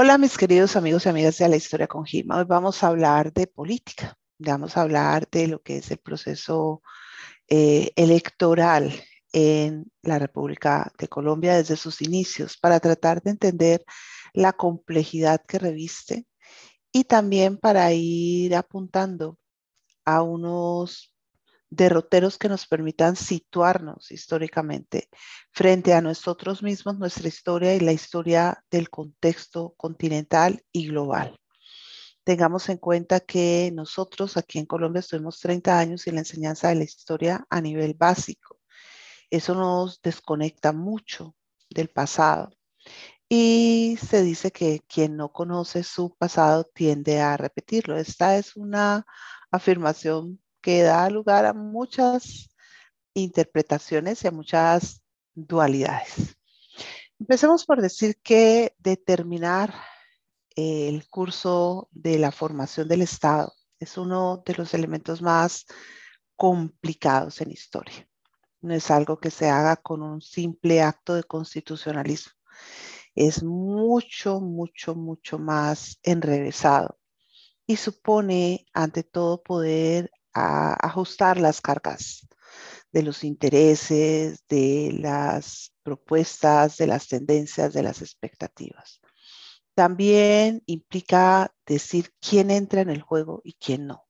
Hola mis queridos amigos y amigas de la historia con Gilma. Hoy vamos a hablar de política, vamos a hablar de lo que es el proceso eh, electoral en la República de Colombia desde sus inicios para tratar de entender la complejidad que reviste y también para ir apuntando a unos derroteros que nos permitan situarnos históricamente frente a nosotros mismos, nuestra historia y la historia del contexto continental y global. Tengamos en cuenta que nosotros aquí en Colombia estuvimos 30 años en la enseñanza de la historia a nivel básico. Eso nos desconecta mucho del pasado. Y se dice que quien no conoce su pasado tiende a repetirlo. Esta es una afirmación que da lugar a muchas interpretaciones y a muchas dualidades. Empecemos por decir que determinar el curso de la formación del Estado es uno de los elementos más complicados en historia. No es algo que se haga con un simple acto de constitucionalismo. Es mucho, mucho, mucho más enrevesado y supone, ante todo, poder ajustar las cargas de los intereses, de las propuestas, de las tendencias, de las expectativas. También implica decir quién entra en el juego y quién no.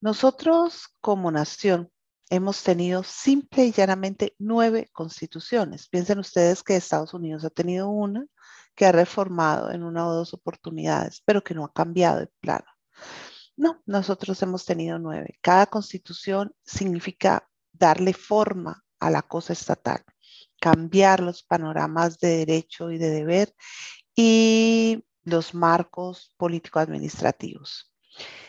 Nosotros como nación hemos tenido simple y llanamente nueve constituciones. Piensen ustedes que Estados Unidos ha tenido una que ha reformado en una o dos oportunidades, pero que no ha cambiado de plano. No, nosotros hemos tenido nueve. Cada constitución significa darle forma a la cosa estatal, cambiar los panoramas de derecho y de deber y los marcos político-administrativos.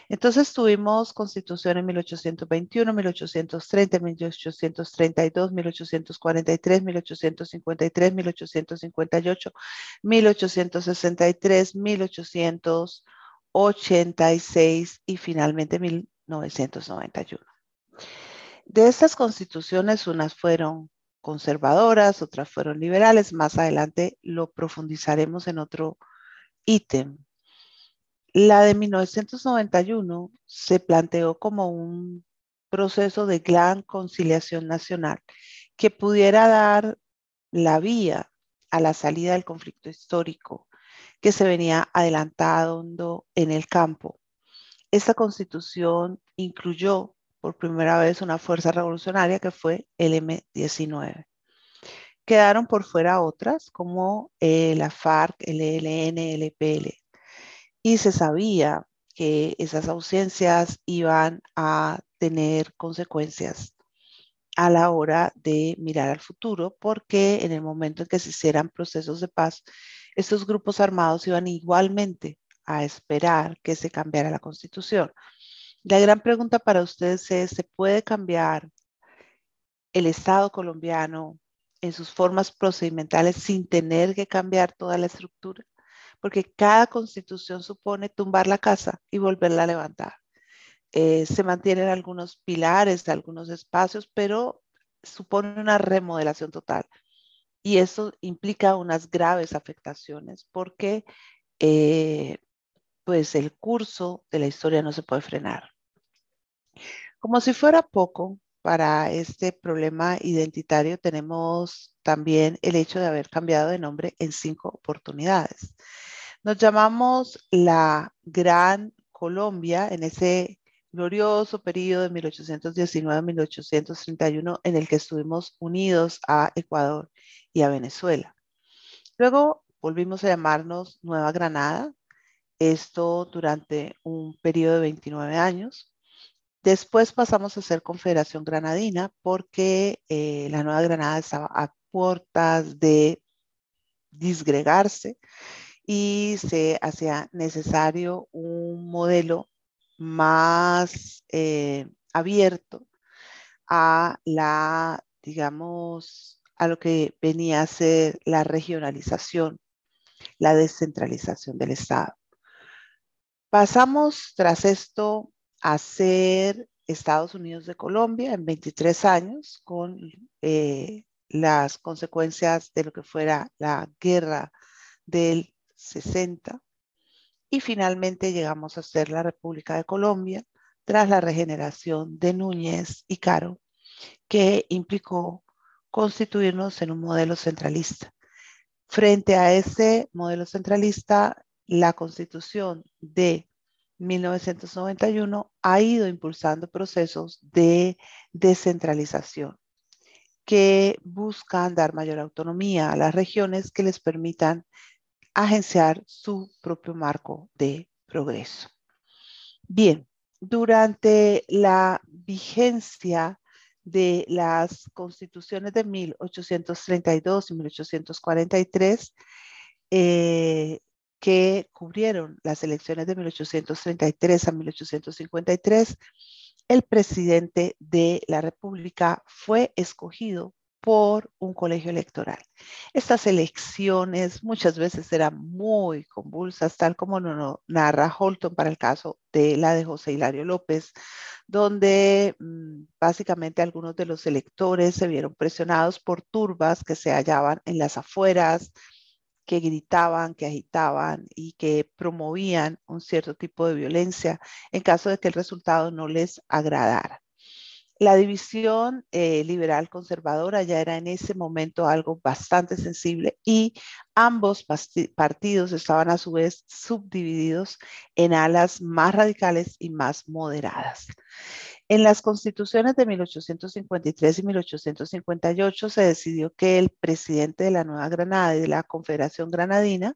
Entonces tuvimos constitución en 1821, 1830, 1832, 1843, 1853, 1858, 1863, 1800. 86 y finalmente 1991. De estas constituciones, unas fueron conservadoras, otras fueron liberales. Más adelante lo profundizaremos en otro ítem. La de 1991 se planteó como un proceso de gran conciliación nacional que pudiera dar la vía a la salida del conflicto histórico que se venía adelantando en el campo. Esta constitución incluyó por primera vez una fuerza revolucionaria que fue el M-19. Quedaron por fuera otras como eh, la FARC, el ELN, el EPL. Y se sabía que esas ausencias iban a tener consecuencias a la hora de mirar al futuro, porque en el momento en que se hicieran procesos de paz, estos grupos armados iban igualmente a esperar que se cambiara la constitución. La gran pregunta para ustedes es, ¿se puede cambiar el Estado colombiano en sus formas procedimentales sin tener que cambiar toda la estructura? Porque cada constitución supone tumbar la casa y volverla a levantar. Eh, se mantienen algunos pilares, algunos espacios, pero supone una remodelación total. Y eso implica unas graves afectaciones porque eh, pues el curso de la historia no se puede frenar. Como si fuera poco, para este problema identitario tenemos también el hecho de haber cambiado de nombre en cinco oportunidades. Nos llamamos la Gran Colombia en ese glorioso periodo de 1819-1831 en el que estuvimos unidos a Ecuador y a Venezuela. Luego volvimos a llamarnos Nueva Granada, esto durante un periodo de 29 años. Después pasamos a ser Confederación Granadina porque eh, la Nueva Granada estaba a puertas de disgregarse y se hacía necesario un modelo más eh, abierto a la, digamos, a lo que venía a ser la regionalización, la descentralización del Estado. Pasamos tras esto a ser Estados Unidos de Colombia en 23 años con eh, las consecuencias de lo que fuera la guerra del 60 y finalmente llegamos a ser la República de Colombia tras la regeneración de Núñez y Caro, que implicó constituirnos en un modelo centralista. Frente a ese modelo centralista, la constitución de 1991 ha ido impulsando procesos de descentralización que buscan dar mayor autonomía a las regiones que les permitan agenciar su propio marco de progreso. Bien, durante la vigencia de las constituciones de 1832 y 1843, eh, que cubrieron las elecciones de 1833 a 1853, el presidente de la República fue escogido por un colegio electoral. Estas elecciones muchas veces eran muy convulsas, tal como narra Holton para el caso de la de José Hilario López, donde mm, básicamente algunos de los electores se vieron presionados por turbas que se hallaban en las afueras, que gritaban, que agitaban y que promovían un cierto tipo de violencia en caso de que el resultado no les agradara. La división eh, liberal conservadora ya era en ese momento algo bastante sensible y ambos partidos estaban a su vez subdivididos en alas más radicales y más moderadas. En las constituciones de 1853 y 1858 se decidió que el presidente de la Nueva Granada y de la Confederación Granadina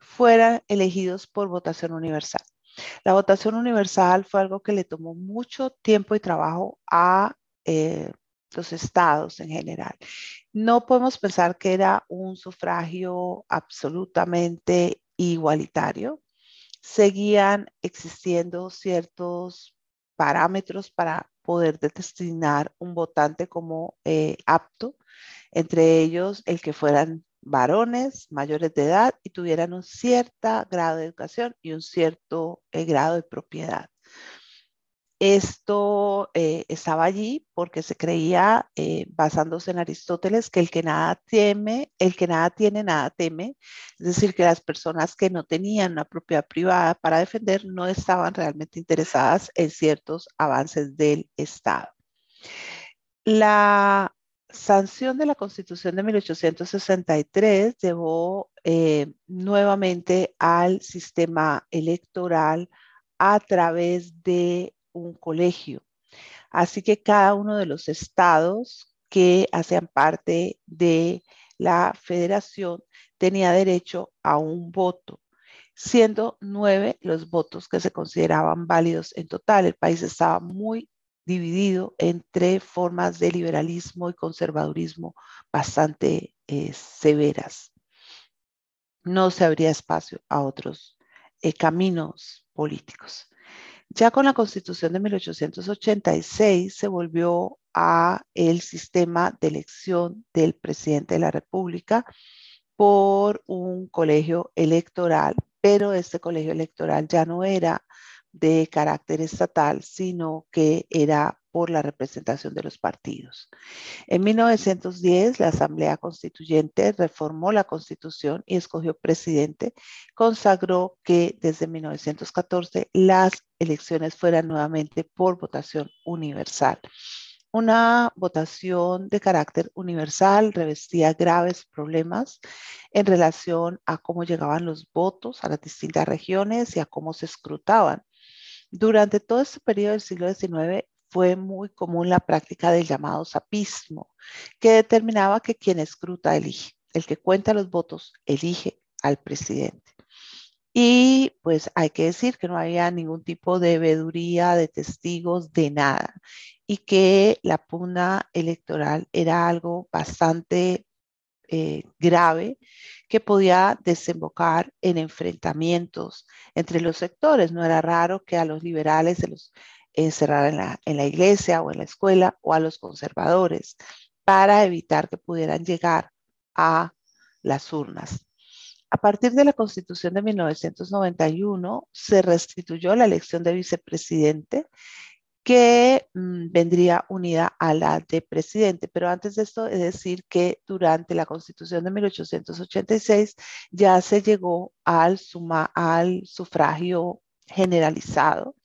fueran elegidos por votación universal. La votación universal fue algo que le tomó mucho tiempo y trabajo a eh, los estados en general. No podemos pensar que era un sufragio absolutamente igualitario. Seguían existiendo ciertos parámetros para poder determinar un votante como eh, apto, entre ellos el que fueran varones mayores de edad y tuvieran un cierto grado de educación y un cierto eh, grado de propiedad. Esto eh, estaba allí porque se creía, eh, basándose en Aristóteles, que el que nada teme, el que nada tiene, nada teme. Es decir, que las personas que no tenían una propiedad privada para defender no estaban realmente interesadas en ciertos avances del Estado. La sanción de la Constitución de 1863 llevó eh, nuevamente al sistema electoral a través de un colegio. Así que cada uno de los estados que hacían parte de la federación tenía derecho a un voto, siendo nueve los votos que se consideraban válidos en total. El país estaba muy dividido entre formas de liberalismo y conservadurismo bastante eh, severas. No se abría espacio a otros eh, caminos políticos. Ya con la Constitución de 1886 se volvió a el sistema de elección del presidente de la República por un colegio electoral, pero este colegio electoral ya no era de carácter estatal, sino que era por la representación de los partidos. En 1910, la Asamblea Constituyente reformó la Constitución y escogió presidente, consagró que desde 1914 las elecciones fueran nuevamente por votación universal. Una votación de carácter universal revestía graves problemas en relación a cómo llegaban los votos a las distintas regiones y a cómo se escrutaban durante todo este periodo del siglo XIX fue muy común la práctica del llamado sapismo, que determinaba que quien escruta elige, el que cuenta los votos elige al presidente. Y pues hay que decir que no había ningún tipo de veeduría, de testigos, de nada. Y que la pugna electoral era algo bastante eh, grave que podía desembocar en enfrentamientos entre los sectores. No era raro que a los liberales se los encerraran en la, iglesia o en la escuela o a los conservadores para evitar que pudieran llegar a las urnas. A partir de la Constitución de 1991 se restituyó la elección de vicepresidente que mm, vendría unida a la de presidente. Pero antes de esto, es decir que durante la constitución de 1886 ya se llegó al, suma, al sufragio generalizado.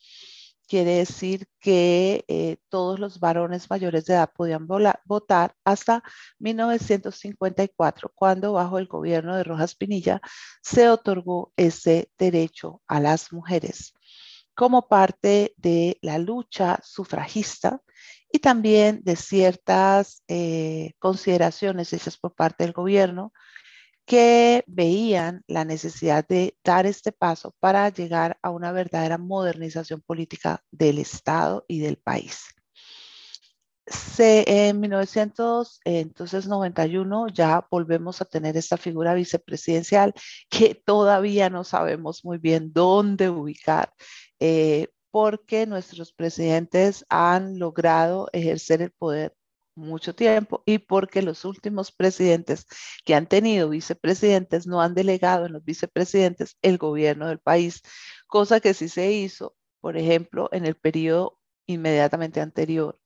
Quiere decir que eh, todos los varones mayores de edad podían votar hasta 1954, cuando bajo el gobierno de Rojas Pinilla se otorgó ese derecho a las mujeres como parte de la lucha sufragista y también de ciertas eh, consideraciones hechas por parte del gobierno que veían la necesidad de dar este paso para llegar a una verdadera modernización política del Estado y del país. en 1991 ya volvemos a tener esta figura vicepresidencial que todavía no sabemos muy bien dónde ubicar eh, porque nuestros presidentes han logrado ejercer el poder mucho tiempo y porque los últimos presidentes que han tenido vicepresidentes no han delegado en los vicepresidentes el gobierno del país, cosa que sí se hizo, por ejemplo, en el periodo inmediatamente anterior,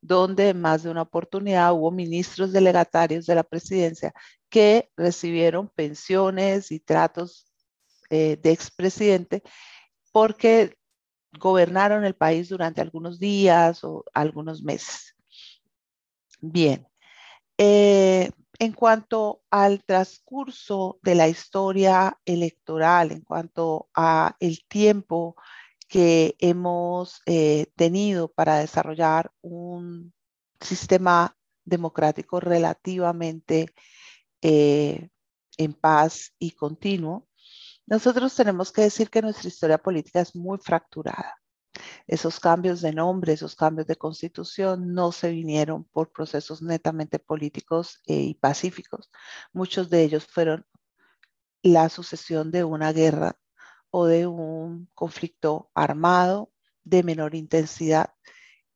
donde más de una oportunidad hubo ministros delegatarios de la presidencia que recibieron pensiones y tratos eh, de expresidente porque gobernaron el país durante algunos días o algunos meses. Bien, eh, en cuanto al transcurso de la historia electoral, en cuanto a el tiempo que hemos eh, tenido para desarrollar un sistema democrático relativamente eh, en paz y continuo, nosotros tenemos que decir que nuestra historia política es muy fracturada. Esos cambios de nombre, esos cambios de constitución no se vinieron por procesos netamente políticos eh, y pacíficos. Muchos de ellos fueron la sucesión de una guerra o de un conflicto armado de menor intensidad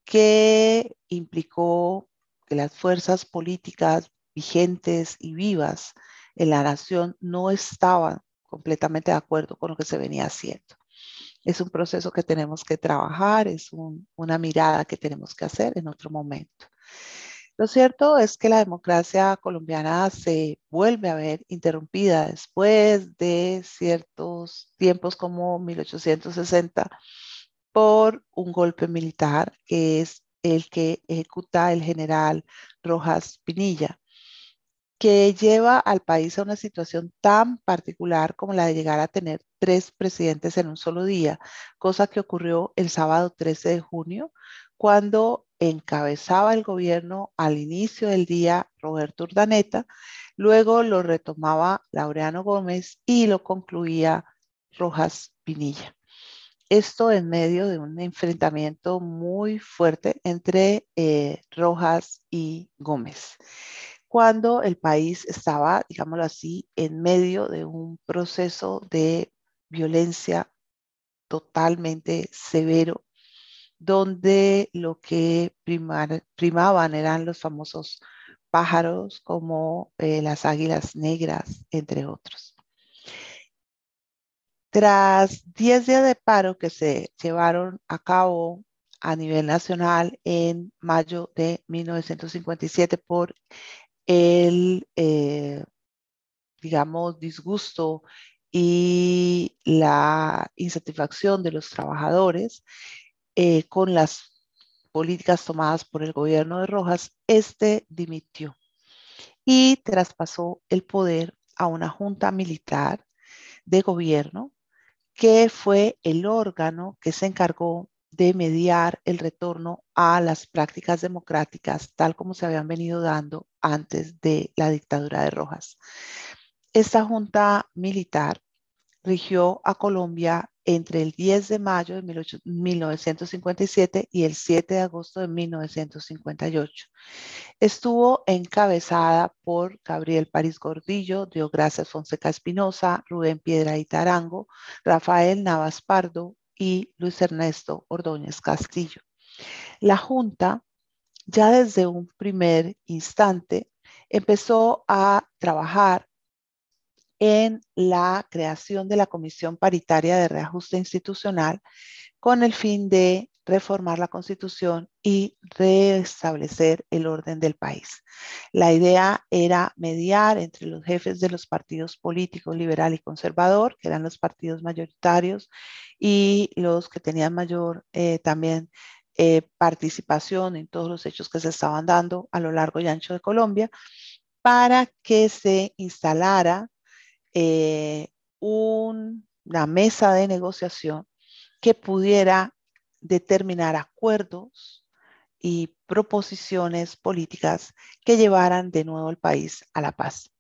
que implicó que las fuerzas políticas vigentes y vivas en la nación no estaban completamente de acuerdo con lo que se venía haciendo. Es un proceso que tenemos que trabajar, es una mirada que tenemos que hacer en otro momento. Lo cierto es que la democracia colombiana se vuelve a ver interrumpida después de ciertos tiempos como 1860 por un golpe militar que es el que ejecuta el general Rojas Pinilla que lleva al país a una situación tan particular como la de llegar a tener tres presidentes en un solo día, cosa que ocurrió el sábado 13 de junio, cuando encabezaba el gobierno al inicio del día Roberto Urdaneta, luego lo retomaba Laureano Gómez y lo concluía Rojas Pinilla. Esto en medio de un enfrentamiento muy fuerte entre eh, Rojas y Gómez cuando el país estaba, digámoslo así, en medio de un proceso de violencia totalmente severo, donde lo que primaban eran los famosos pájaros como eh, las águilas negras, entre otros. Tras 10 días de paro que se llevaron a cabo a nivel nacional en mayo de 1957 por el, eh, digamos, disgusto y la insatisfacción de los trabajadores eh, con las políticas tomadas por el gobierno de Rojas, este dimitió y traspasó el poder a una junta militar de gobierno que fue el órgano que se encargó de mediar el retorno a las prácticas democráticas tal como se habían venido dando antes de la dictadura de Rojas. Esta junta militar rigió a Colombia entre el 10 de mayo de 1957 y el 7 de agosto de 1958. Estuvo encabezada por Gabriel París Gordillo, Diogracias Fonseca Espinosa, Rubén Piedra y Tarango, Rafael Navas Pardo, y Luis Ernesto Ordóñez Castillo. La Junta, ya desde un primer instante, empezó a trabajar en la creación de la Comisión Paritaria de Reajuste Institucional con el fin de reformar la constitución y restablecer el orden del país. La idea era mediar entre los jefes de los partidos políticos liberal y conservador, que eran los partidos mayoritarios, y los que tenían mayor eh, también eh, participación en todos los hechos que se estaban dando a lo largo y ancho de Colombia, para que se instalara eh, una mesa de negociación que pudiera determinar acuerdos y proposiciones políticas que llevaran de nuevo el país a la paz.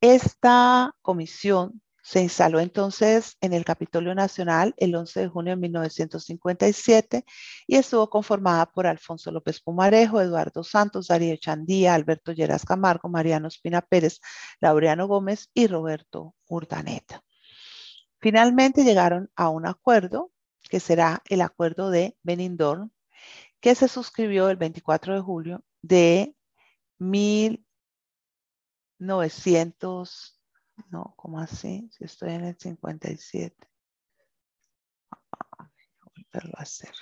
Esta comisión se instaló entonces en el Capitolio Nacional el 11 de junio de 1957 y estuvo conformada por Alfonso López Pumarejo, Eduardo Santos, Darío Chandía, Alberto Lleras Camargo, Mariano Espina Pérez, Laureano Gómez y Roberto Urdaneta. Finalmente llegaron a un acuerdo que será el acuerdo de Benindorm, que se suscribió el 24 de julio de 1900 no, ¿cómo así? Si estoy en el 57. Ah, volverlo a hacer.